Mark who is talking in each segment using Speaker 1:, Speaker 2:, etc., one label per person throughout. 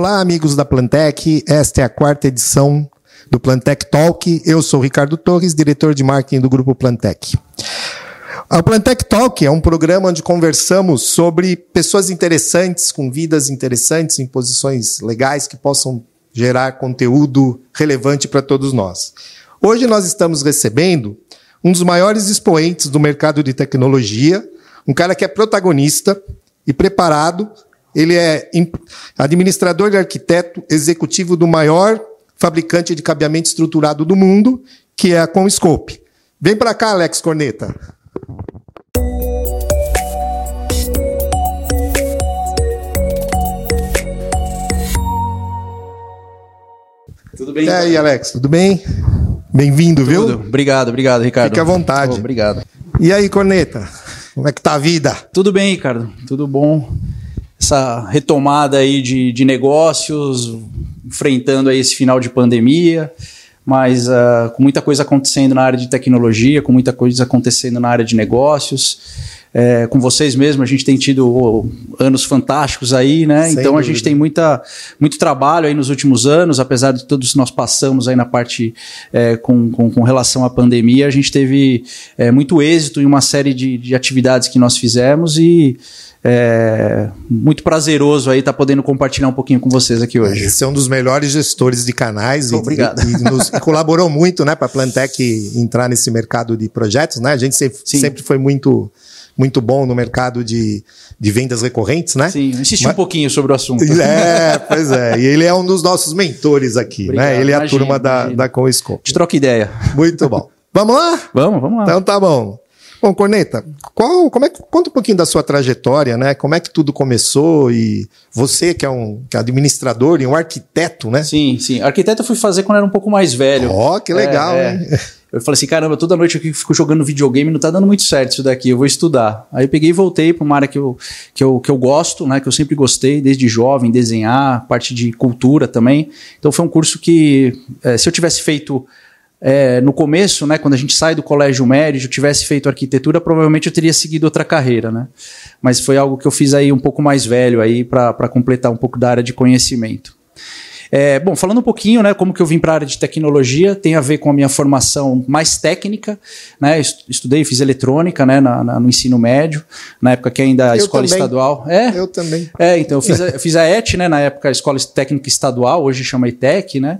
Speaker 1: Olá, amigos da Plantec. Esta é a quarta edição do Plantec Talk. Eu sou Ricardo Torres, diretor de marketing do grupo Plantec. O Plantec Talk é um programa onde conversamos sobre pessoas interessantes, com vidas interessantes, em posições legais que possam gerar conteúdo relevante para todos nós. Hoje nós estamos recebendo um dos maiores expoentes do mercado de tecnologia, um cara que é protagonista e preparado. Ele é administrador e arquiteto executivo do maior fabricante de cabeamento estruturado do mundo, que é a Comscope. Vem para cá, Alex Corneta.
Speaker 2: Tudo bem?
Speaker 1: E aí, Alex, tudo bem? Bem-vindo, viu?
Speaker 2: Obrigado, obrigado, Ricardo.
Speaker 1: Fique à vontade.
Speaker 2: Oh, obrigado.
Speaker 1: E aí, Corneta? Como é que tá a vida?
Speaker 2: Tudo bem, Ricardo. Tudo bom. Essa retomada aí de, de negócios, enfrentando aí esse final de pandemia, mas uh, com muita coisa acontecendo na área de tecnologia, com muita coisa acontecendo na área de negócios é, com vocês mesmo, a gente tem tido oh, anos fantásticos aí, né? Sem então dúvida. a gente tem muita, muito trabalho aí nos últimos anos, apesar de todos nós passamos aí na parte é, com, com, com, relação à pandemia, a gente teve é, muito êxito em uma série de, de atividades que nós fizemos e é muito prazeroso aí estar tá podendo compartilhar um pouquinho com vocês aqui hoje.
Speaker 1: Você é um dos melhores gestores de canais
Speaker 2: Obrigado.
Speaker 1: e, e, nos, e colaborou muito, né, para a Plantec entrar nesse mercado de projetos, né? A gente sempre, sempre foi muito muito bom no mercado de, de vendas recorrentes, né?
Speaker 2: Sim, insisti Mas, um pouquinho sobre o assunto.
Speaker 1: É, pois é. E ele é um dos nossos mentores aqui, né? Obrigado, né? Ele é a imagina, turma da, da Coescope.
Speaker 2: Te troca ideia.
Speaker 1: Muito bom. Vamos lá?
Speaker 2: Vamos, vamos lá.
Speaker 1: Então tá bom. Bom, Corneta, qual, como é, conta um pouquinho da sua trajetória, né? Como é que tudo começou e você que é um que é administrador e um arquiteto, né?
Speaker 2: Sim, sim. Arquiteto eu fui fazer quando era um pouco mais velho.
Speaker 1: Ó, oh, que legal, é,
Speaker 2: né? É. Eu falei assim, caramba, toda noite eu fico jogando videogame, não tá dando muito certo isso daqui, eu vou estudar. Aí eu peguei e voltei para uma área que eu, que, eu, que eu gosto, né, que eu sempre gostei, desde jovem, desenhar, parte de cultura também. Então foi um curso que, é, se eu tivesse feito é, no começo, né, quando a gente sai do colégio médio, eu tivesse feito arquitetura, provavelmente eu teria seguido outra carreira, né? Mas foi algo que eu fiz aí um pouco mais velho aí para completar um pouco da área de conhecimento. É, bom, falando um pouquinho, né, como que eu vim para a área de tecnologia, tem a ver com a minha formação mais técnica, né, estudei, fiz eletrônica, né, na, na, no ensino médio, na época que ainda a eu escola
Speaker 1: também.
Speaker 2: estadual.
Speaker 1: É, eu também.
Speaker 2: É, então eu fiz a, eu fiz a ET, né, na época a escola técnica estadual, hoje chama ITEC, né,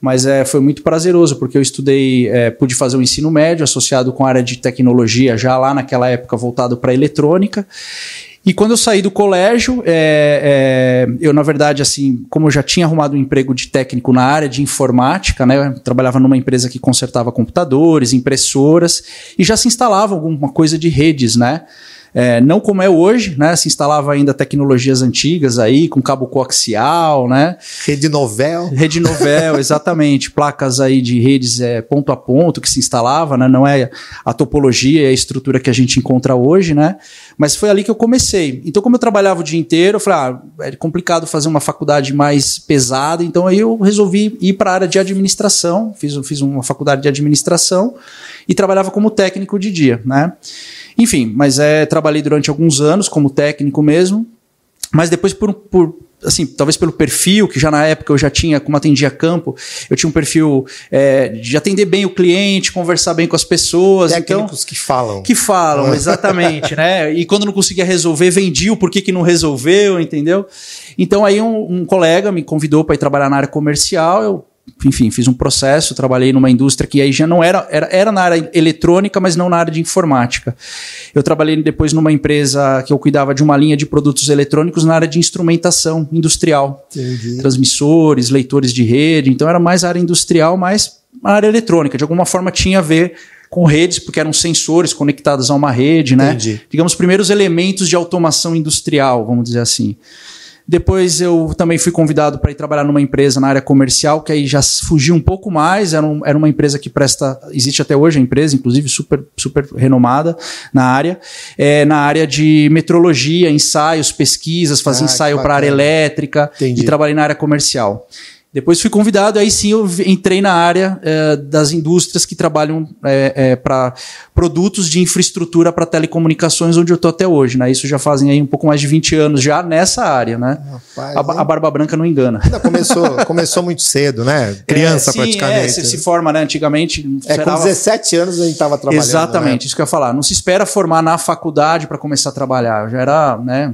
Speaker 2: mas é, foi muito prazeroso, porque eu estudei, é, pude fazer o um ensino médio associado com a área de tecnologia, já lá naquela época voltado para eletrônica, e quando eu saí do colégio, é, é, eu, na verdade, assim, como eu já tinha arrumado um emprego de técnico na área de informática, né? Eu trabalhava numa empresa que consertava computadores, impressoras, e já se instalava alguma coisa de redes, né? É, não como é hoje, né? Se instalava ainda tecnologias antigas aí, com cabo coaxial, né?
Speaker 1: Rede novel.
Speaker 2: Rede novel, exatamente. Placas aí de redes é, ponto a ponto que se instalava, né? Não é a topologia e a estrutura que a gente encontra hoje, né? Mas foi ali que eu comecei. Então, como eu trabalhava o dia inteiro, eu falei, ah, é complicado fazer uma faculdade mais pesada, então aí eu resolvi ir para a área de administração, fiz, fiz uma faculdade de administração e trabalhava como técnico de dia, né? Enfim, mas é, trabalhei durante alguns anos como técnico mesmo, mas depois por, por assim, talvez pelo perfil, que já na época eu já tinha, como atendia campo, eu tinha um perfil é, de atender bem o cliente, conversar bem com as pessoas.
Speaker 1: Então Técnicos então, que falam.
Speaker 2: Que falam, exatamente, né? E quando não conseguia resolver, vendia o porquê que não resolveu, entendeu? Então aí um, um colega me convidou para ir trabalhar na área comercial, eu enfim, fiz um processo, trabalhei numa indústria que aí já não era, era, era na área eletrônica, mas não na área de informática. Eu trabalhei depois numa empresa que eu cuidava de uma linha de produtos eletrônicos na área de instrumentação industrial. Entendi. Transmissores, leitores de rede, então era mais área industrial, mais área eletrônica. De alguma forma tinha a ver com redes, porque eram sensores conectados a uma rede, né?
Speaker 1: Entendi.
Speaker 2: Digamos, primeiros elementos de automação industrial, vamos dizer assim. Depois eu também fui convidado para ir trabalhar numa empresa na área comercial, que aí já fugiu um pouco mais. Era, um, era uma empresa que presta, existe até hoje a empresa, inclusive super, super renomada na área, é, na área de metrologia, ensaios, pesquisas, fazia ah, ensaio para área elétrica
Speaker 1: Entendi.
Speaker 2: e trabalhei na área comercial. Depois fui convidado, aí sim eu entrei na área é, das indústrias que trabalham é, é, para produtos de infraestrutura para telecomunicações, onde eu estou até hoje. Né? Isso já fazem aí um pouco mais de 20 anos já nessa área. Né? Rapaz, a, a, Barba Branca não engana.
Speaker 1: Ainda começou, começou muito cedo, né? Criança
Speaker 2: sim,
Speaker 1: praticamente.
Speaker 2: É, você se forma, né? Antigamente.
Speaker 1: É, esperava... com 17 anos a gente estava trabalhando.
Speaker 2: Exatamente, né? isso que eu ia falar. Não se espera formar na faculdade para começar a trabalhar. Eu já era, né?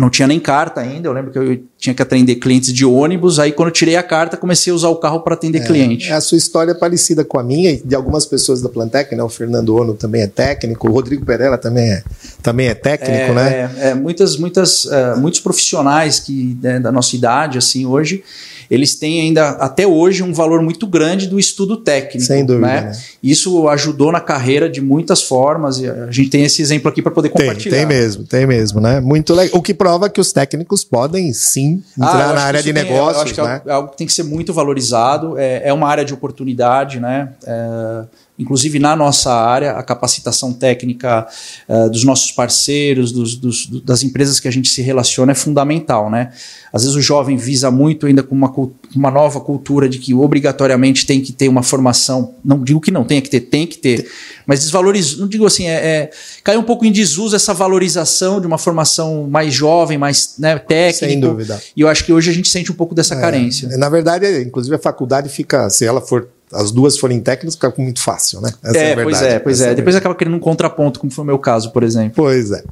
Speaker 2: Não tinha nem carta ainda. Eu lembro que eu tinha que atender clientes de ônibus. Aí, quando eu tirei a carta, comecei a usar o carro para atender
Speaker 1: é,
Speaker 2: cliente.
Speaker 1: A sua história é parecida com a minha e de algumas pessoas da Plantec, né? O Fernando Ono também é técnico, o Rodrigo Perella também é, também é técnico,
Speaker 2: é,
Speaker 1: né?
Speaker 2: É, é muitas, muitas, uh, muitos profissionais que né, da nossa idade, assim, hoje eles têm ainda até hoje um valor muito grande do estudo técnico.
Speaker 1: Sem dúvida.
Speaker 2: Né?
Speaker 1: Né?
Speaker 2: Isso ajudou na carreira de muitas formas e a gente tem esse exemplo aqui para poder compartilhar.
Speaker 1: Tem, mesmo, tem mesmo, né? Muito legal. O que prova que os técnicos podem sim entrar ah, na área de tem, negócios. Eu acho
Speaker 2: que é
Speaker 1: né?
Speaker 2: é algo que tem que ser muito valorizado. É, é uma área de oportunidade, né? É, inclusive na nossa área, a capacitação técnica uh, dos nossos parceiros, dos, dos, das empresas que a gente se relaciona é fundamental, né? Às vezes o jovem visa muito ainda com uma, uma nova cultura de que obrigatoriamente tem que ter uma formação, não digo que não tenha que ter, tem que ter, mas desvaloriza, não digo assim, é, é cai um pouco em desuso essa valorização de uma formação mais jovem, mais né, técnica.
Speaker 1: Sem dúvida.
Speaker 2: E eu acho que hoje a gente sente um pouco dessa é, carência.
Speaker 1: Na verdade, inclusive a faculdade fica, se ela for as duas forem técnicas, fica muito fácil, né?
Speaker 2: Essa é, é pois é, pois é. é Depois acaba querendo um contraponto, como foi o meu caso, por exemplo.
Speaker 1: Pois é.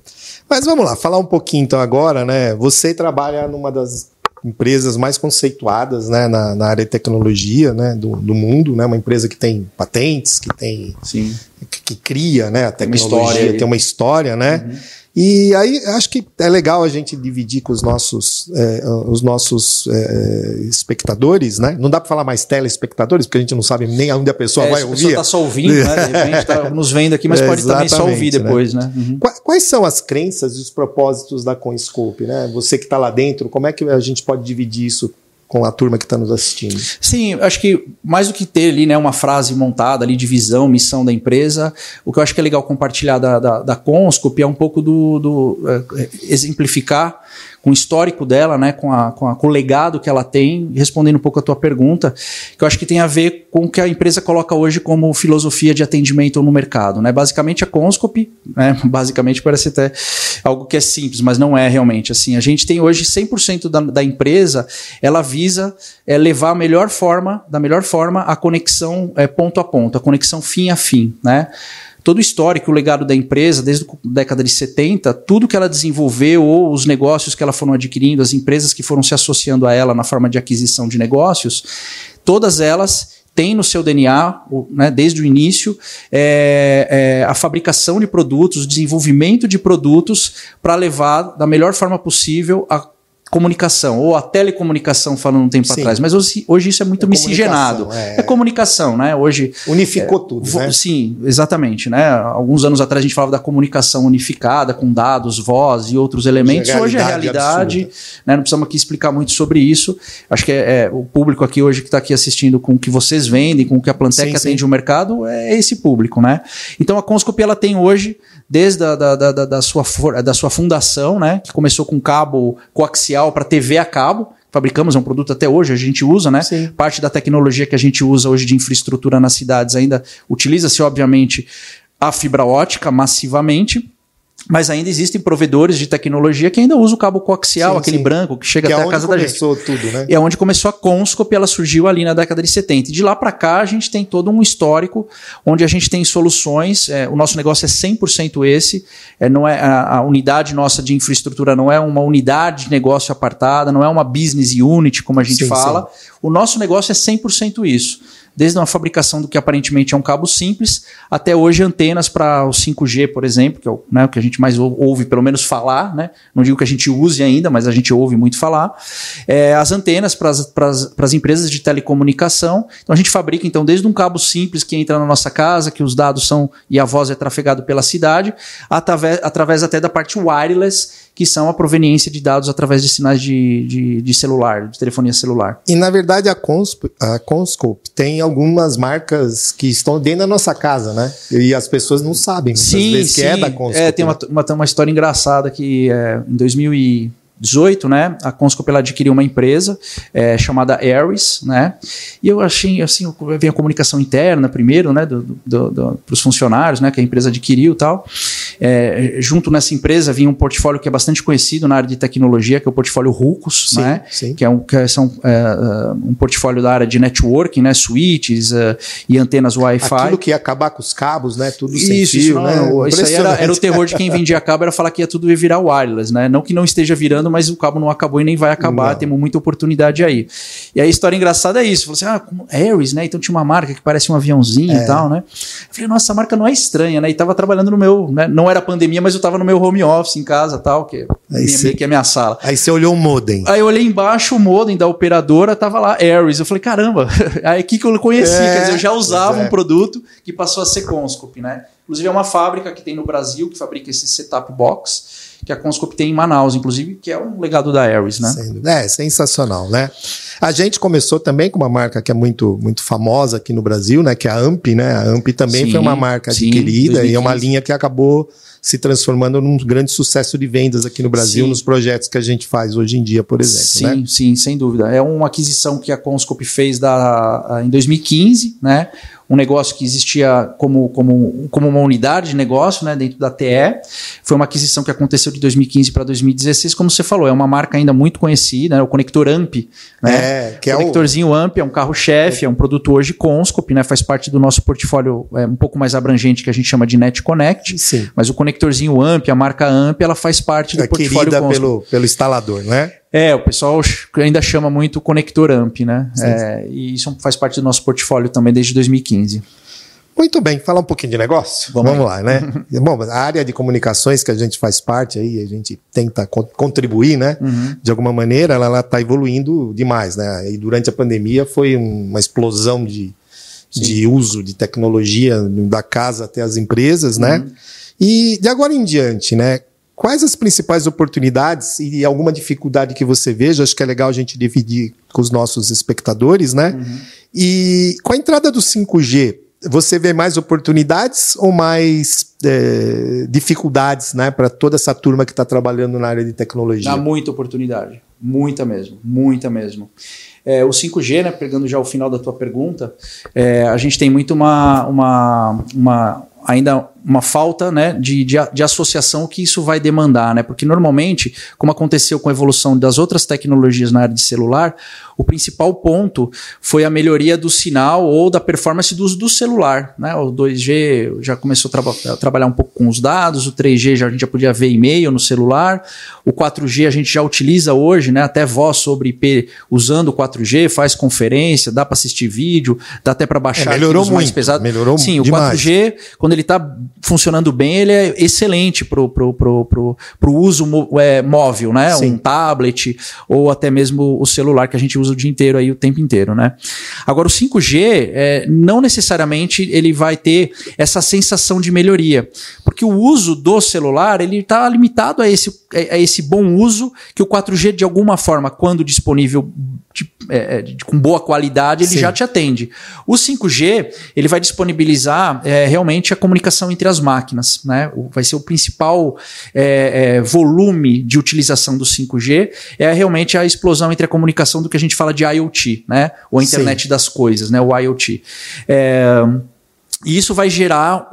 Speaker 1: Mas vamos lá, falar um pouquinho então agora, né? Você trabalha numa das empresas mais conceituadas né, na, na área de tecnologia né, do, do, mundo, né? Uma empresa que tem patentes, que tem
Speaker 2: Sim.
Speaker 1: Que, que cria né, a tecnologia,
Speaker 2: uma história,
Speaker 1: tem uma história, né? Uhum. E aí acho que é legal a gente dividir com os nossos, é, os nossos é, espectadores, né? Não dá para falar mais telespectadores, porque a gente não sabe nem onde a pessoa é, vai ouvir. A pessoa
Speaker 2: está só ouvindo, né? De repente está nos vendo aqui, mas pode também só ouvir né? depois, né? né?
Speaker 1: Uhum. Quais são as crenças e os propósitos da Conscope, né? Você que está lá dentro, como é que a gente pode dividir isso com a turma que está nos assistindo?
Speaker 2: Sim, acho que mais do que ter ali né, uma frase montada ali de visão, missão da empresa, o que eu acho que é legal compartilhar da, da, da Conscope é um pouco do, do é, exemplificar com o histórico dela, né, com, a, com, a, com o legado que ela tem, respondendo um pouco a tua pergunta, que eu acho que tem a ver com o que a empresa coloca hoje como filosofia de atendimento no mercado. Né? Basicamente a Conscope, né, basicamente parece até algo que é simples, mas não é realmente assim. A gente tem hoje 100% da, da empresa, ela visa é, levar a melhor forma, da melhor forma, a conexão é, ponto a ponto, a conexão fim a fim, né? Todo o histórico, o legado da empresa, desde a década de 70, tudo que ela desenvolveu, ou os negócios que ela foram adquirindo, as empresas que foram se associando a ela na forma de aquisição de negócios, todas elas têm no seu DNA, né, desde o início, é, é, a fabricação de produtos, o desenvolvimento de produtos para levar da melhor forma possível a comunicação, ou a telecomunicação falando um tempo Sim. atrás, mas hoje, hoje, isso é muito é miscigenado. É... é... comunicação, né? Hoje
Speaker 1: unificou é, tudo, né?
Speaker 2: Sim, exatamente, né? Alguns anos atrás a gente falava da comunicação unificada com dados, voz e outros elementos. Hoje é realidade, né? Não precisamos aqui explicar muito sobre isso. Acho que é, é o público aqui hoje que está aqui assistindo com o que vocês vendem, com o que a Plantec sim, atende sim. o mercado, é esse público, né? Então a Conscopy ela tem hoje desde a, da, da, da, sua, da sua fundação, né? Que começou com cabo coaxial para TV a cabo. Fabricamos, é um produto até hoje, a gente usa, né?
Speaker 1: Sim.
Speaker 2: Parte da tecnologia que a gente usa hoje de infraestrutura nas cidades ainda utiliza-se, obviamente, a fibra ótica massivamente. Mas ainda existem provedores de tecnologia que ainda usam o cabo coaxial, sim, aquele sim. branco que chega que é até é a casa da gente.
Speaker 1: começou tudo, né?
Speaker 2: E é onde começou a Conscope, ela surgiu ali na década de 70. E de lá para cá a gente tem todo um histórico onde a gente tem soluções, é, o nosso negócio é 100% esse, é, não é a, a, unidade nossa de infraestrutura não é uma unidade de negócio apartada, não é uma business unit como a gente sim, fala. O nosso negócio é 100% isso desde uma fabricação do que aparentemente é um cabo simples, até hoje antenas para o 5G, por exemplo, que é o, né, o, que a gente mais ouve, pelo menos falar, né? não digo que a gente use ainda, mas a gente ouve muito falar, é, as antenas para as empresas de telecomunicação. Então a gente fabrica então desde um cabo simples que entra na nossa casa, que os dados são e a voz é trafegado pela cidade, através, através até da parte wireless que são a proveniência de dados através de sinais de, de, de celular, de telefonia celular.
Speaker 1: E na verdade a, Consp, a Conscope tem algumas marcas que estão dentro da nossa casa, né? E as pessoas não sabem
Speaker 2: sim,
Speaker 1: vezes
Speaker 2: sim.
Speaker 1: que é da Conscope.
Speaker 2: É, tem uma, uma, uma história engraçada que é, em 2000 e 18, né, a Conscope ela adquiriu uma empresa é, chamada Ares, né, e eu achei, assim, vem a comunicação interna primeiro, né, para os funcionários, né, que a empresa adquiriu e tal. É, junto nessa empresa vinha um portfólio que é bastante conhecido na área de tecnologia, que é o portfólio Rucos, sim, né, sim. que é um, que são, é, um portfólio da área de networking, né, switches uh, e antenas Wi-Fi.
Speaker 1: Aquilo que ia acabar com os cabos, né, tudo isso, sem fio,
Speaker 2: isso,
Speaker 1: né?
Speaker 2: Isso aí era, era, o terror de quem vendia cabo, era falar que ia tudo virar wireless, né, não que não esteja virando, mas o cabo não acabou e nem vai acabar, não. temos muita oportunidade aí. E a história engraçada é isso, falou assim, ah, como Ares, né, então tinha uma marca que parece um aviãozinho é. e tal, né, eu falei, nossa, essa marca não é estranha, né, e tava trabalhando no meu, né, não era pandemia, mas eu tava no meu home office em casa tal, que, aí minha, cê, que é a minha sala.
Speaker 1: Aí você olhou o modem.
Speaker 2: Aí eu olhei embaixo o modem da operadora, tava lá, Ares, eu falei, caramba, aí que que eu conheci, é, quer dizer, eu já usava é. um produto que passou a ser Conscope, né, inclusive é uma fábrica que tem no Brasil, que fabrica esse setup box, que a Conscope tem em Manaus, inclusive, que é um legado da Ares, né?
Speaker 1: É, sensacional, né? A gente começou também com uma marca que é muito, muito famosa aqui no Brasil, né? Que é a AMP, né? A AMP também sim, foi uma marca adquirida sim, e é uma linha que acabou se transformando num grande sucesso de vendas aqui no Brasil, sim. nos projetos que a gente faz hoje em dia, por exemplo.
Speaker 2: Sim,
Speaker 1: né?
Speaker 2: sim, sem dúvida. É uma aquisição que a Conscope fez da, em 2015, né? Um negócio que existia como, como, como uma unidade de negócio né, dentro da TE. Foi uma aquisição que aconteceu de 2015 para 2016, como você falou, é uma marca ainda muito conhecida, né, o conector AMP. Né? É, que o conectorzinho é o... AMP é um carro-chefe, é. é. um produto hoje Conscope, né, faz parte do nosso portfólio é, um pouco mais abrangente que a gente chama de Net Connect. Sim. Mas o conectorzinho AMP, a marca AMP, ela faz parte do é portfólio
Speaker 1: Conscope. pelo, pelo instalador, não é?
Speaker 2: O pessoal ainda chama muito conector AMP, né? É, e isso faz parte do nosso portfólio também desde 2015.
Speaker 1: Muito bem, falar um pouquinho de negócio? Vamos, Vamos lá, né? Bom, a área de comunicações que a gente faz parte aí, a gente tenta contribuir, né? Uhum. De alguma maneira, ela está evoluindo demais, né? E durante a pandemia foi uma explosão de, de uso de tecnologia da casa até as empresas, né? Uhum. E de agora em diante, né? Quais as principais oportunidades e alguma dificuldade que você veja? Acho que é legal a gente dividir com os nossos espectadores, né? Uhum. E com a entrada do 5G, você vê mais oportunidades ou mais é, dificuldades, né, para toda essa turma que está trabalhando na área de tecnologia?
Speaker 2: Dá muita oportunidade, muita mesmo, muita mesmo. É, o 5G, né, pegando já o final da tua pergunta, é, a gente tem muito uma, uma, uma ainda uma falta né, de, de, de, associação que isso vai demandar, né? Porque normalmente, como aconteceu com a evolução das outras tecnologias na área de celular, o principal ponto foi a melhoria do sinal ou da performance do uso do celular. Né? O 2G já começou a, traba a trabalhar um pouco com os dados, o 3G já, a gente já podia ver e-mail no celular, o 4G a gente já utiliza hoje, né? até voz sobre IP usando o 4G, faz conferência, dá para assistir vídeo, dá até para baixar
Speaker 1: é, melhorou muito, mais pesados. Melhorou
Speaker 2: Sim, demais. o 4G, quando ele está funcionando bem, ele é excelente pro, pro, pro, pro, pro uso é, móvel, né? Sim. Um tablet ou até mesmo o celular que a gente usa o dia inteiro aí, o tempo inteiro, né? Agora, o 5G, é, não necessariamente ele vai ter essa sensação de melhoria, porque o uso do celular, ele está limitado a esse, a esse bom uso que o 4G, de alguma forma, quando disponível de, é, de, com boa qualidade, ele Sim. já te atende. O 5G, ele vai disponibilizar é, realmente a comunicação entre as máquinas, né? Vai ser o principal é, é volume de utilização do 5G, é realmente a explosão entre a comunicação do que a gente fala de IoT, né? Ou a internet Sim. das coisas, né? O IoT. É, e isso vai gerar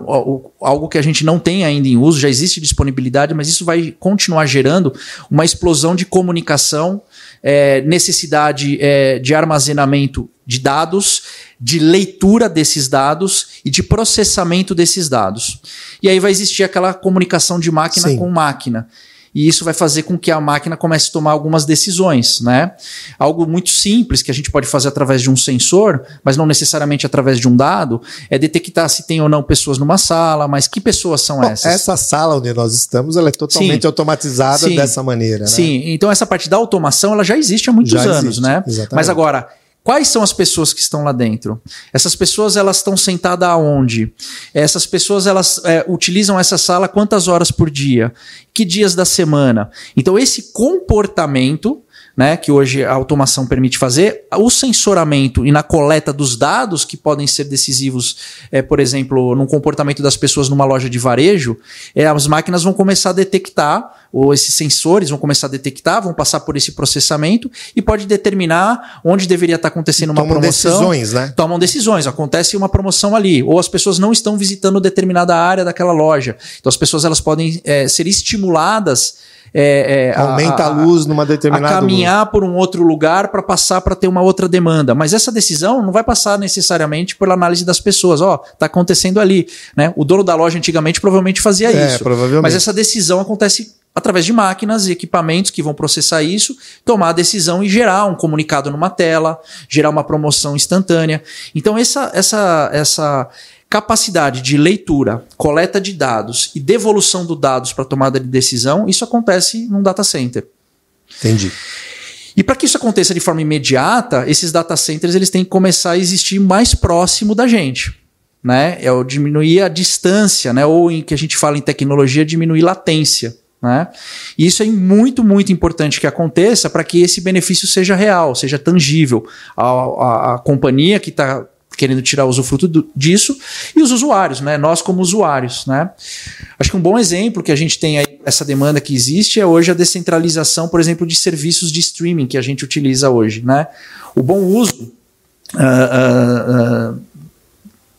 Speaker 2: algo que a gente não tem ainda em uso, já existe disponibilidade, mas isso vai continuar gerando uma explosão de comunicação é, necessidade é, de armazenamento de dados, de leitura desses dados e de processamento desses dados. E aí vai existir aquela comunicação de máquina Sim. com máquina e isso vai fazer com que a máquina comece a tomar algumas decisões, né? Algo muito simples que a gente pode fazer através de um sensor, mas não necessariamente através de um dado, é detectar se tem ou não pessoas numa sala, mas que pessoas são Bom, essas?
Speaker 1: Essa sala onde nós estamos, ela é totalmente Sim. automatizada Sim. dessa maneira, né?
Speaker 2: Sim, então essa parte da automação, ela já existe há muitos já anos, existe, né? Exatamente. Mas agora, Quais são as pessoas que estão lá dentro? Essas pessoas elas estão sentadas aonde? Essas pessoas elas é, utilizam essa sala quantas horas por dia? Que dias da semana? Então esse comportamento né, que hoje a automação permite fazer, o sensoramento e na coleta dos dados que podem ser decisivos, é, por exemplo, no comportamento das pessoas numa loja de varejo, é, as máquinas vão começar a detectar ou esses sensores vão começar a detectar, vão passar por esse processamento e pode determinar onde deveria estar acontecendo uma
Speaker 1: Tomam
Speaker 2: promoção.
Speaker 1: decisões, né?
Speaker 2: Tomam decisões, acontece uma promoção ali, ou as pessoas não estão visitando determinada área daquela loja. Então as pessoas elas podem é, ser estimuladas é, é,
Speaker 1: Aumenta a, luz numa determinada
Speaker 2: a caminhar por um outro lugar para passar para ter uma outra demanda. Mas essa decisão não vai passar necessariamente pela análise das pessoas. Ó, oh, tá acontecendo ali, né? O dono da loja antigamente provavelmente fazia
Speaker 1: É,
Speaker 2: isso.
Speaker 1: provavelmente.
Speaker 2: Mas essa decisão acontece através de máquinas e equipamentos que vão processar isso, tomar a decisão e gerar um comunicado numa tela, gerar uma promoção instantânea. Então essa essa essa capacidade de leitura, coleta de dados e devolução dos dados para tomada de decisão, isso acontece num data center.
Speaker 1: Entendi.
Speaker 2: E para que isso aconteça de forma imediata, esses data centers eles têm que começar a existir mais próximo da gente. Né? É o diminuir a distância, né? ou em que a gente fala em tecnologia, diminuir latência. Né? E isso é muito, muito importante que aconteça para que esse benefício seja real, seja tangível. A, a, a companhia que está querendo tirar o usufruto do, disso e os usuários, né? Nós como usuários, né? Acho que um bom exemplo que a gente tem aí essa demanda que existe é hoje a descentralização, por exemplo, de serviços de streaming que a gente utiliza hoje, né? O bom uso uh, uh, uh,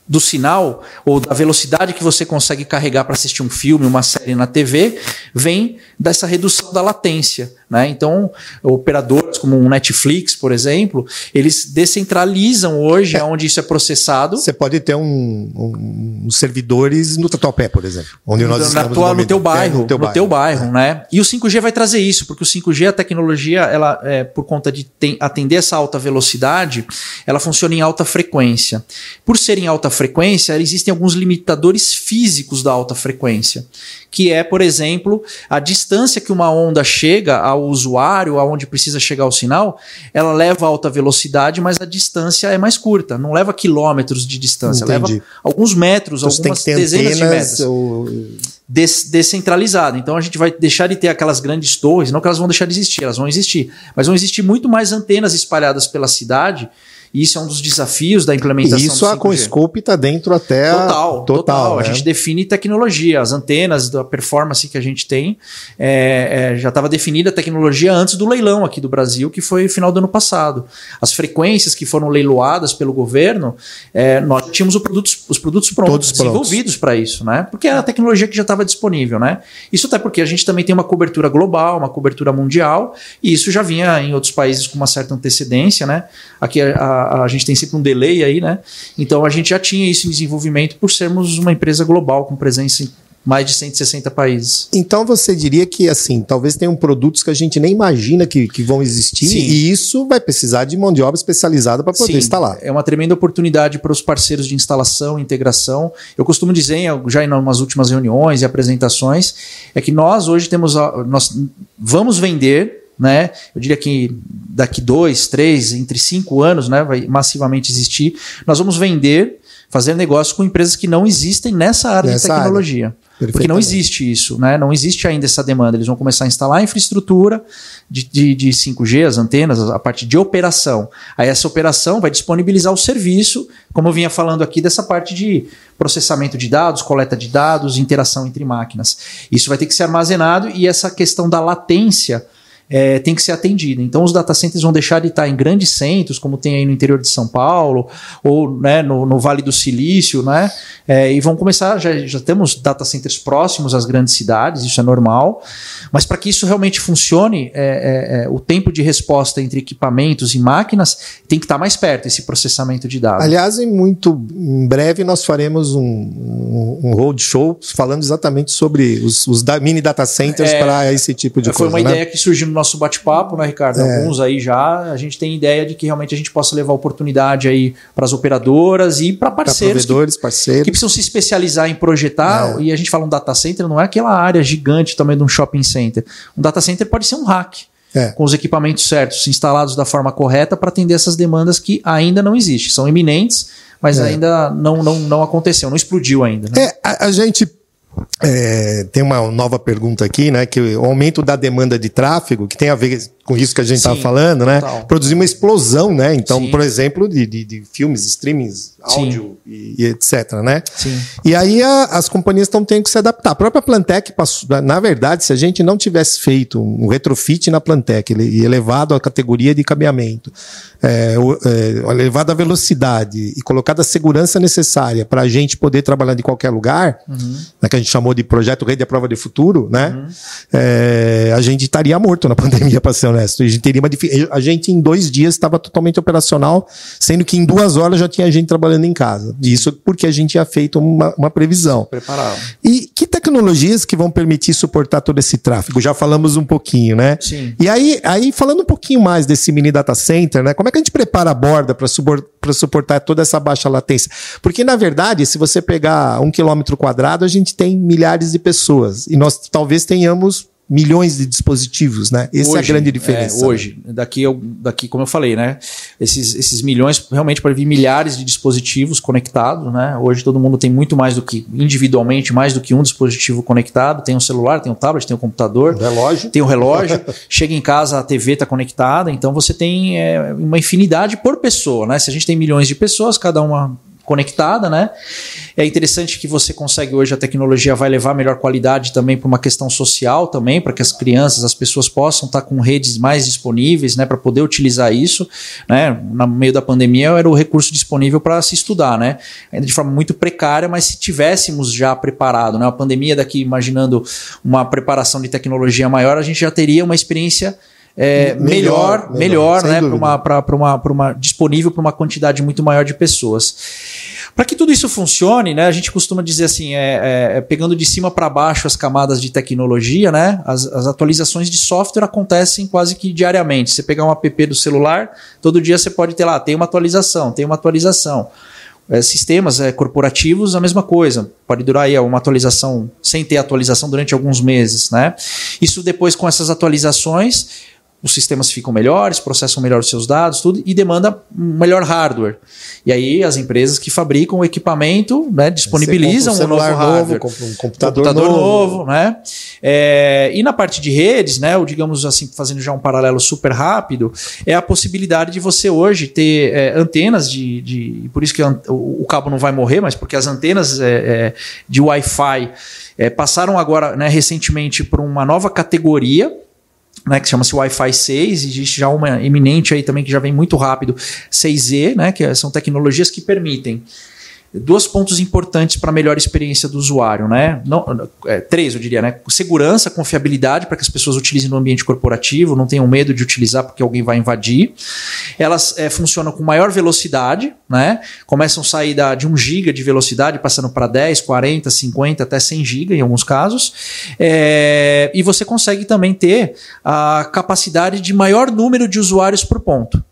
Speaker 2: do sinal ou da velocidade que você consegue carregar para assistir um filme, uma série na TV, vem dessa redução da latência. Né? Então, operadores como um Netflix, por exemplo, eles descentralizam hoje é. onde isso é processado.
Speaker 1: Você pode ter um, um, um servidores no Tatuapé, por exemplo, onde nós
Speaker 2: na
Speaker 1: estamos
Speaker 2: tua,
Speaker 1: no,
Speaker 2: no teu bairro,
Speaker 1: é, no teu
Speaker 2: no
Speaker 1: bairro,
Speaker 2: teu bairro né? E o 5G vai trazer isso, porque o 5G, a tecnologia, ela é, por conta de atender essa alta velocidade, ela funciona em alta frequência. Por ser em alta frequência, existem alguns limitadores físicos da alta frequência, que é, por exemplo, a distância que uma onda chega ao usuário, aonde precisa chegar o sinal, ela leva alta velocidade, mas a distância é mais curta, não leva quilômetros de distância,
Speaker 1: Entendi.
Speaker 2: leva alguns metros,
Speaker 1: Então,
Speaker 2: algumas dezenas de metros
Speaker 1: ou-
Speaker 2: des- descentralizado. Então a gente vai deixar de ter aquelas grandes torres, não que elas vão deixar de existir, elas vão existir, mas vão existir muito mais antenas espalhadas pela cidade. Isso é um dos desafios da implementação
Speaker 1: E isso
Speaker 2: do
Speaker 1: a
Speaker 2: 5G.
Speaker 1: Conscope está dentro até a-
Speaker 2: Total, total.
Speaker 1: né?
Speaker 2: A gente define tecnologia, as antenas da performance que a gente tem. é, é, já estava definida a tecnologia antes do leilão aqui do Brasil, que foi final do ano passado. As frequências que foram leiloadas pelo governo, é, nós tínhamos o produtos- os produtos prontos,
Speaker 1: Todos
Speaker 2: desenvolvidos para isso, né? Porque era a tecnologia que já estava disponível, né? Isso até porque a gente também tem uma cobertura global, uma cobertura mundial, e isso já vinha em outros países com uma certa antecedência, né? Aqui a, a- a gente tem sempre um delay aí, né? Então a gente já tinha isso em desenvolvimento por sermos uma empresa global com presença em mais de 160 países.
Speaker 1: Então você diria que assim, talvez tenham produtos que a gente nem imagina que, que vão existir
Speaker 2: Sim.
Speaker 1: e isso vai precisar de mão de obra especializada para poder
Speaker 2: Sim,
Speaker 1: instalar.
Speaker 2: É uma tremenda oportunidade para os parceiros de instalação e integração. Eu costumo dizer, já em umas últimas reuniões e apresentações, é que nós hoje temos. a- Nós vamos vender. Né? Eu diria que daqui dois, três, entre cinco anos, né, vai massivamente existir. Nós vamos vender, fazer negócio com empresas que não existem nessa área
Speaker 1: Nessa
Speaker 2: de tecnologia. Porque não existe isso, né? Não existe ainda essa demanda. Eles vão começar a instalar a infraestrutura de, de, de 5G, as antenas, a parte de operação. Aí essa operação vai disponibilizar o serviço, como eu vinha falando aqui, dessa parte de processamento de dados, coleta de dados, interação entre máquinas. Isso vai ter que ser armazenado e essa questão da latência é, tem que ser atendida. Então, os data centers vão deixar de estar em grandes centros, como tem aí no interior de São Paulo, ou né, no, no Vale do Silício, né? É, e vão começar, já, já temos data centers próximos às grandes cidades, isso é normal, mas para que isso realmente funcione, é, é, é, o tempo de resposta entre equipamentos e máquinas tem que estar mais perto, esse processamento de dados.
Speaker 1: Aliás, em muito em breve nós faremos um, um, um roadshow falando exatamente sobre os, os da- mini data centers
Speaker 2: É,
Speaker 1: para esse tipo de
Speaker 2: Foi
Speaker 1: coisa.
Speaker 2: uma
Speaker 1: né?
Speaker 2: ideia que surgiu nosso bate-papo, né, Ricardo?
Speaker 1: É.
Speaker 2: Alguns aí já. A gente tem ideia de que realmente a gente possa levar oportunidade aí para as operadoras e para parceiros que,
Speaker 1: provedores, parceiros.
Speaker 2: que precisam se especializar em projetar.
Speaker 1: É.
Speaker 2: E a gente fala um data center, não é aquela área gigante também de um shopping center. Um data center pode ser um hack.
Speaker 1: É.
Speaker 2: Com os equipamentos certos, instalados da forma correta para atender essas demandas que ainda não existem. São iminentes, mas
Speaker 1: É.
Speaker 2: ainda não, não, não aconteceu, não explodiu ainda. Né?
Speaker 1: É, a, a gente é, tem uma nova pergunta aqui, né? Que o aumento da demanda de tráfego, que tem a ver com isso que a gente estava falando, né? Produzir uma explosão, né? Então, Sim. por exemplo, de, de, de, filmes, streamings, áudio e, e, etc, né? Sim. E aí a, as companhias estão tendo que se adaptar. A própria Plantec, passou, na verdade, se a gente não tivesse feito um retrofit na Plantec e elevado a categoria de cabeamento, é, é, elevado a velocidade e colocado a segurança necessária para a gente poder trabalhar de qualquer lugar, uhum. né, que a gente chamou de projeto Rede à Prova de Futuro, né? Uhum. É, a gente estaria morto na pandemia, ser honesto. A gente, teria uma, a gente em dois dias estava totalmente operacional, sendo que em duas horas já tinha gente trabalhando em casa. Isso porque a gente tinha feito uma, uma previsão.
Speaker 2: Preparado.
Speaker 1: E que tecnologias que vão permitir suportar todo esse tráfego? Já falamos um pouquinho, né? Sim. E aí, aí falando um pouquinho mais desse mini data center, né? Como é que a gente prepara a borda para suportar toda essa baixa latência? Porque, na verdade, se você pegar um quilômetro quadrado, a gente tem milhares de pessoas. E nós talvez tenhamos milhões de dispositivos, né? Essa hoje, é a grande diferença.
Speaker 2: É, hoje, daqui, daqui, como eu falei, né? Esses, esses milhões realmente para vir milhares de dispositivos conectados, né? Hoje todo mundo tem muito mais do que individualmente mais do que um dispositivo conectado. Tem um celular, tem um tablet, tem um computador,
Speaker 1: relógio,
Speaker 2: tem um relógio. chega em casa a TV está conectada, então você tem é, uma infinidade por pessoa, né? Se a gente tem milhões de pessoas, cada uma conectada, né? É interessante que você consegue hoje a tecnologia vai levar melhor qualidade também para uma questão social também, para que as crianças, as pessoas possam estar com redes mais disponíveis, né, para poder utilizar isso, né? No meio da pandemia era o recurso disponível para se estudar, né? Ainda de forma muito precária, mas se tivéssemos já preparado, né? A pandemia daqui imaginando uma preparação de tecnologia maior, a gente já teria uma experiência é, melhor, melhor, melhor né, para uma, uma, uma disponível para uma quantidade muito maior de pessoas. Para que tudo isso funcione, né, a gente costuma dizer assim, é, é, é pegando de cima para baixo as camadas de tecnologia, né, as, as, atualizações de software acontecem quase que diariamente. Você pegar um app do celular, todo dia você pode ter lá, tem uma atualização, tem uma atualização. É, sistemas é, corporativos, a mesma coisa. Pode durar aí uma atualização sem ter atualização durante alguns meses. Né? Isso depois, com essas atualizações, os sistemas ficam melhores, processam melhor os seus dados, tudo, e demanda melhor hardware. E aí as empresas que fabricam o equipamento né, disponibilizam um, um novo hardware,
Speaker 1: novo, um computador, computador novo.
Speaker 2: novo. né? É, e na parte de redes, né, ou digamos assim, fazendo já um paralelo super rápido, é a possibilidade de você hoje ter é, antenas de, de. Por isso que o, o, cabo não vai morrer, mas porque as antenas é, é de Wi-Fi é, passaram agora né, recentemente por uma nova categoria né, que chama-se Wi-Fi 6, existe já uma eminente aí também que já vem muito rápido, 6E, né, que são tecnologias que permitem dois pontos importantes para a melhor experiência do usuário, né? Não, é, três, eu diria, né? Segurança, confiabilidade para que as pessoas utilizem no ambiente corporativo, não tenham medo de utilizar porque alguém vai invadir. Elas é, funcionam com maior velocidade, né? Começam a sair da, de 1 GB de velocidade, passando para 10, 40, 50, até 100 GB em alguns casos. É, e você consegue também ter a capacidade de maior número de usuários por ponto.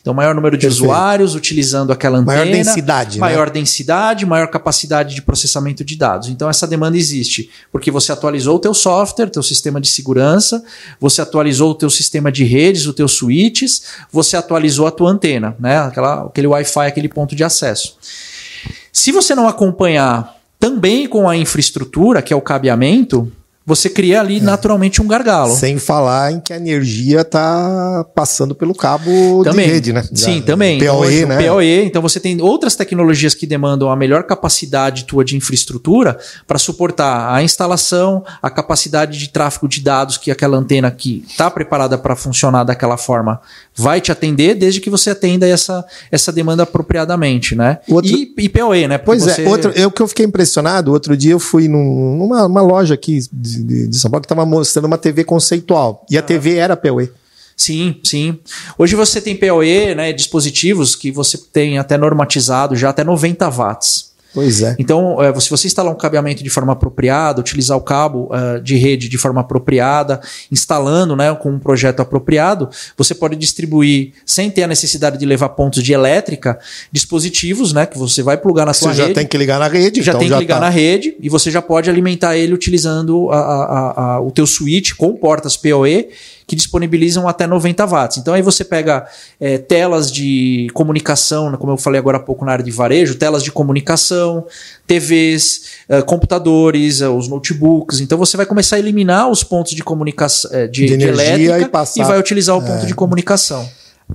Speaker 2: Então, maior número de Perfeito. usuários utilizando aquela antena.
Speaker 1: Maior densidade.
Speaker 2: Maior
Speaker 1: né?
Speaker 2: densidade, maior capacidade de processamento de dados. Então, essa demanda existe porque você atualizou o teu software, teu sistema de segurança, você atualizou o teu sistema de redes, os teus switches, você atualizou a tua antena, né? Aquela, aquele Wi-Fi, aquele ponto de acesso. Se você não acompanhar também com a infraestrutura, que é o cabeamento, você cria ali é. naturalmente um gargalo.
Speaker 1: Sem falar em que a energia está passando pelo cabo
Speaker 2: também.
Speaker 1: de rede, né?
Speaker 2: Sim, da, também.
Speaker 1: PoE, então, né?
Speaker 2: PoE, então você tem outras tecnologias que demandam a melhor capacidade tua de infraestrutura para suportar a instalação, a capacidade de tráfego de dados que aquela antena que está preparada para funcionar daquela forma vai te atender, desde que você atenda essa, essa demanda apropriadamente, né?
Speaker 1: Outro... E,
Speaker 2: e PoE, né?
Speaker 1: Porque pois é, você... é, outro, eu que eu fiquei impressionado, outro dia eu fui num, numa loja aqui de de, de São Paulo que estava mostrando uma TV conceitual. E a TV era PoE.
Speaker 2: Sim, sim. Hoje você tem PoE, né, dispositivos que você tem até normatizado já até 90 watts.
Speaker 1: Pois é.
Speaker 2: Então, é, se você instalar um cabeamento de forma apropriada, utilizar o cabo uh, de rede de forma apropriada, instalando né, com um projeto apropriado, você pode distribuir, sem ter a necessidade de levar pontos de elétrica, dispositivos né, que você vai plugar na sua
Speaker 1: você
Speaker 2: rede.
Speaker 1: já tem que ligar na rede.
Speaker 2: Já então tem já que ligar tá. na rede e você já pode alimentar ele utilizando a, a, a, o teu switch com portas PoE que disponibilizam até 90 watts. Então aí você pega é, telas de comunicação, né, como eu falei agora há pouco na área de varejo, telas de comunicação, TVs, é, computadores, é, os notebooks. Então você vai começar a eliminar os pontos de comunicação é, de, de, de elétrica e, passar, e vai utilizar o ponto de comunicação.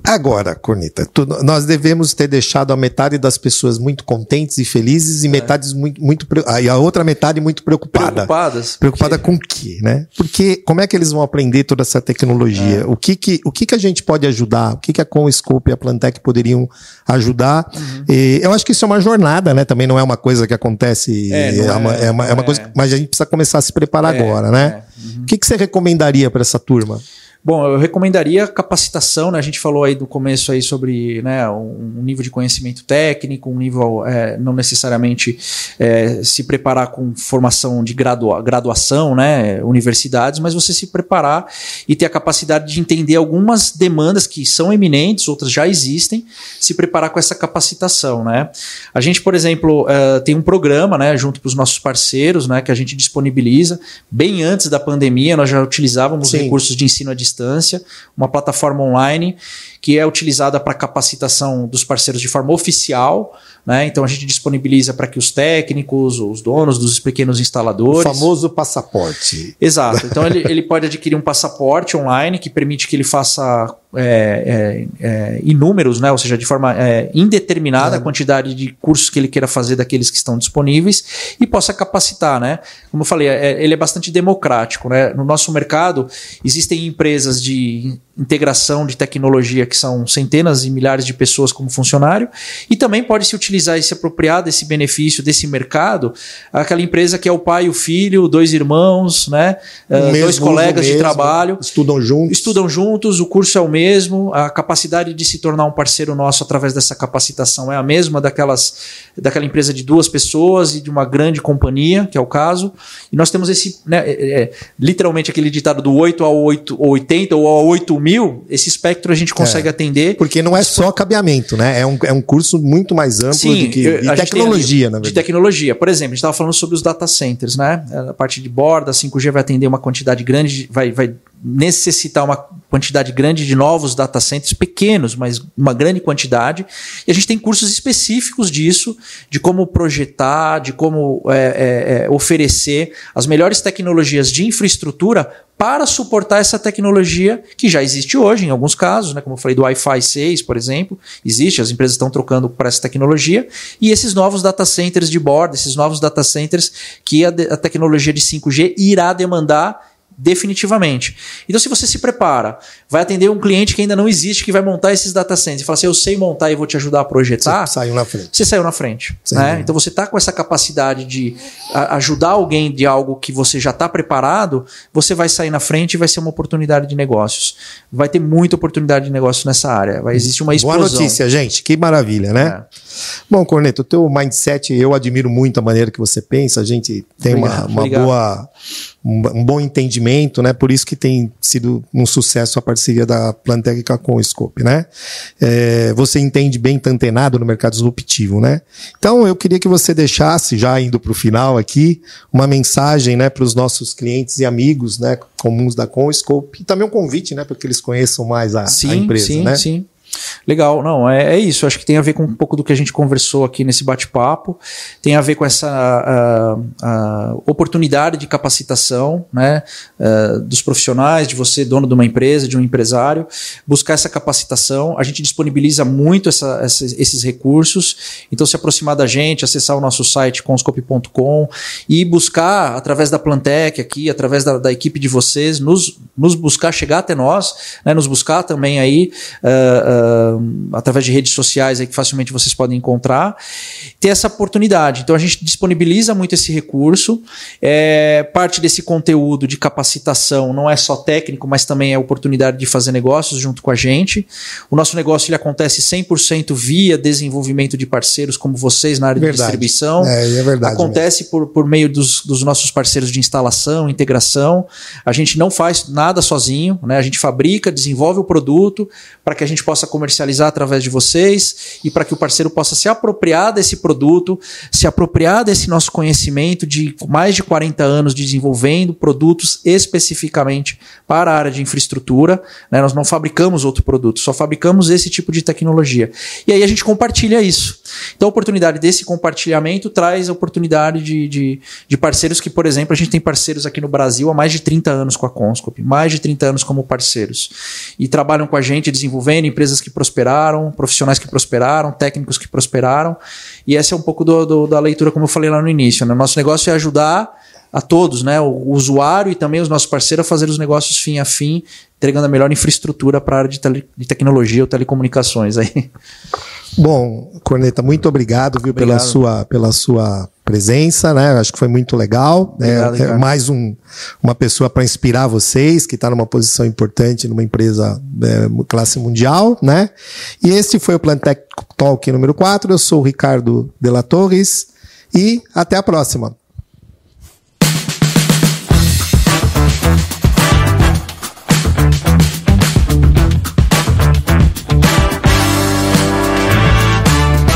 Speaker 1: Agora, Corneta, tu, nós devemos ter deixado a metade das pessoas muito contentes e felizes e é. metade muito, muito e a outra metade muito preocupada.
Speaker 2: Preocupadas.
Speaker 1: Preocupada com o quê, né? Porque como é que eles vão aprender toda essa tecnologia? É. O que que o que que a gente pode ajudar? O que que a Conscope e a Plantec poderiam ajudar? Uhum. E, eu acho que isso é uma jornada, né? Também não é uma coisa que acontece é, é, uma, é, uma, é uma coisa, mas a gente precisa começar a se preparar é, agora, né? Uhum. O que que você recomendaria para essa turma?
Speaker 2: Bom, eu recomendaria capacitação, né? A gente falou aí do começo aí sobre né, um nível de conhecimento técnico, um nível é, não necessariamente é, se preparar com formação de gradua graduação, né? Universidades, mas você se preparar e ter a capacidade de entender algumas demandas que são eminentes, outras já existem, se preparar com essa capacitação, né? A gente, por exemplo, é, tem um programa, né, junto para os nossos parceiros, né, que a gente disponibiliza. Bem antes da pandemia, nós já utilizávamos Sim. recursos de ensino à distância distância, uma plataforma online que é utilizada para capacitação dos parceiros de forma oficial. Né? Então a gente disponibiliza para que os técnicos, os donos dos pequenos instaladores.
Speaker 1: O famoso passaporte.
Speaker 2: Exato. Então ele, ele pode adquirir um passaporte online que permite que ele faça é, é, é, inúmeros, né? ou seja, de forma é, indeterminada a quantidade de cursos que ele queira fazer daqueles que estão disponíveis e possa capacitar. Né? Como eu falei, é, ele é bastante democrático. Né? No nosso mercado existem empresas de integração de tecnologia que são centenas e milhares de pessoas como funcionário, e também pode se utilizar e se apropriar desse benefício, desse mercado, aquela empresa que é o pai e o filho, dois irmãos, né, uh, dois colegas mesmo, de trabalho.
Speaker 1: Estudam juntos.
Speaker 2: Estudam juntos, o curso é o mesmo, a capacidade de se tornar um parceiro nosso através dessa capacitação é a mesma daquelas, daquela empresa de duas pessoas e de uma grande companhia, que é o caso. E nós temos esse, né, é, é, literalmente aquele ditado do 8 ao 8, 80 ou ao 8 mil, esse espectro a gente consegue é, atender.
Speaker 1: Porque não é só cabeamento, né? É um, é um curso muito mais amplo Sim, de, que, de tecnologia, na verdade.
Speaker 2: De tecnologia. Por exemplo, a gente estava falando sobre os data centers, né? A parte de borda, a 5G vai atender uma quantidade grande, vai, vai necessitar uma quantidade grande de novos data centers, pequenos, mas uma grande quantidade. E a gente tem cursos específicos disso, de como projetar, de como é, é, é, oferecer as melhores tecnologias de infraestrutura para suportar essa tecnologia que já existe hoje, em alguns casos, né? como eu falei do Wi-Fi 6, por exemplo, existe, as empresas estão trocando para essa tecnologia, e esses novos data centers de bordo, esses novos data centers que a, a tecnologia de 5G irá demandar definitivamente. Então, se você se prepara, vai atender um cliente que ainda não existe, que vai montar esses data centers, e fala assim: eu sei montar e vou te ajudar a projetar.
Speaker 1: Você saiu na frente.
Speaker 2: Você saiu na frente. Né? Então, você está com essa capacidade de ajudar alguém de algo que você já está preparado, você vai sair na frente e vai ser uma oportunidade de negócios. Vai ter muita oportunidade de negócio nessa área. Vai existir uma explosão.
Speaker 1: Boa notícia, gente. Que maravilha, né? É. Bom, Corneto, o teu mindset, eu admiro muito a maneira que você pensa. A gente tem obrigado, uma, uma boa um, bom entendimento, né? Por isso que tem sido um sucesso a parceria da Plantécnica com o Scope, né? É, você entende bem, tá antenado no mercado disruptivo, né? Então eu queria que você deixasse, já indo para o final aqui, uma mensagem, né, para os nossos clientes e amigos, né, comuns da Conscope e também um convite, né, para que eles conheçam mais a, sim, a empresa,
Speaker 2: sim,
Speaker 1: né?
Speaker 2: Sim, sim. Legal, não, é, é, isso. Acho que tem a ver com um pouco do que a gente conversou aqui nesse bate-papo, tem a ver com essa uh, uh, oportunidade de capacitação né, uh, dos profissionais, de você, dono de uma empresa, de um empresário, buscar essa capacitação. A gente disponibiliza muito essa, essa, esses recursos, então se aproximar da gente, acessar o nosso site conscope.com e buscar, através da Plantec aqui, através da, da, equipe de vocês, nos, nos buscar, chegar até nós, né, nos buscar também aí. Uh, através de redes sociais aí que facilmente vocês podem encontrar, ter essa oportunidade. Então a gente disponibiliza muito esse recurso. É, parte desse conteúdo de capacitação não é só técnico, mas também é oportunidade de fazer negócios junto com a gente. O nosso negócio ele acontece 100% via desenvolvimento de parceiros como vocês na área verdade. de distribuição.
Speaker 1: É, é verdade.
Speaker 2: Acontece por, por meio dos, dos nossos parceiros de instalação, integração. A gente não faz nada sozinho, né? a gente fabrica, desenvolve o produto para que a gente possa comercializar através de vocês e para que o parceiro possa se apropriar desse produto, se apropriar desse nosso conhecimento de mais de 40 anos desenvolvendo produtos especificamente para a área de infraestrutura. Né? Nós não fabricamos outro produto, só fabricamos esse tipo de tecnologia. E aí a gente compartilha isso. Então a oportunidade desse compartilhamento traz a oportunidade de, de, de parceiros que, por exemplo, a gente tem parceiros aqui no Brasil há mais de 30 anos com a Conscope, mais de 30 anos como parceiros. E trabalham com a gente desenvolvendo empresas que prosperaram, profissionais que prosperaram, técnicos que prosperaram. E essa é um pouco do, do, da leitura, como eu falei lá no início. Né? Nosso negócio é ajudar a todos, né? O usuário e também os nossos parceiros a fazer os negócios fim a fim, entregando a melhor infraestrutura para a área de, tele, de tecnologia ou telecomunicações aí.
Speaker 1: Bom, Corneta, muito obrigado, viu, obrigado. pela sua pela sua presença, né? Acho que foi muito legal. Né? Obrigado, é, é mais um, uma pessoa para inspirar vocês, que está numa posição importante numa empresa é, classe mundial, né? E este foi o Plantec Talk número 4. Eu sou o Ricardo de la Torres e até a próxima.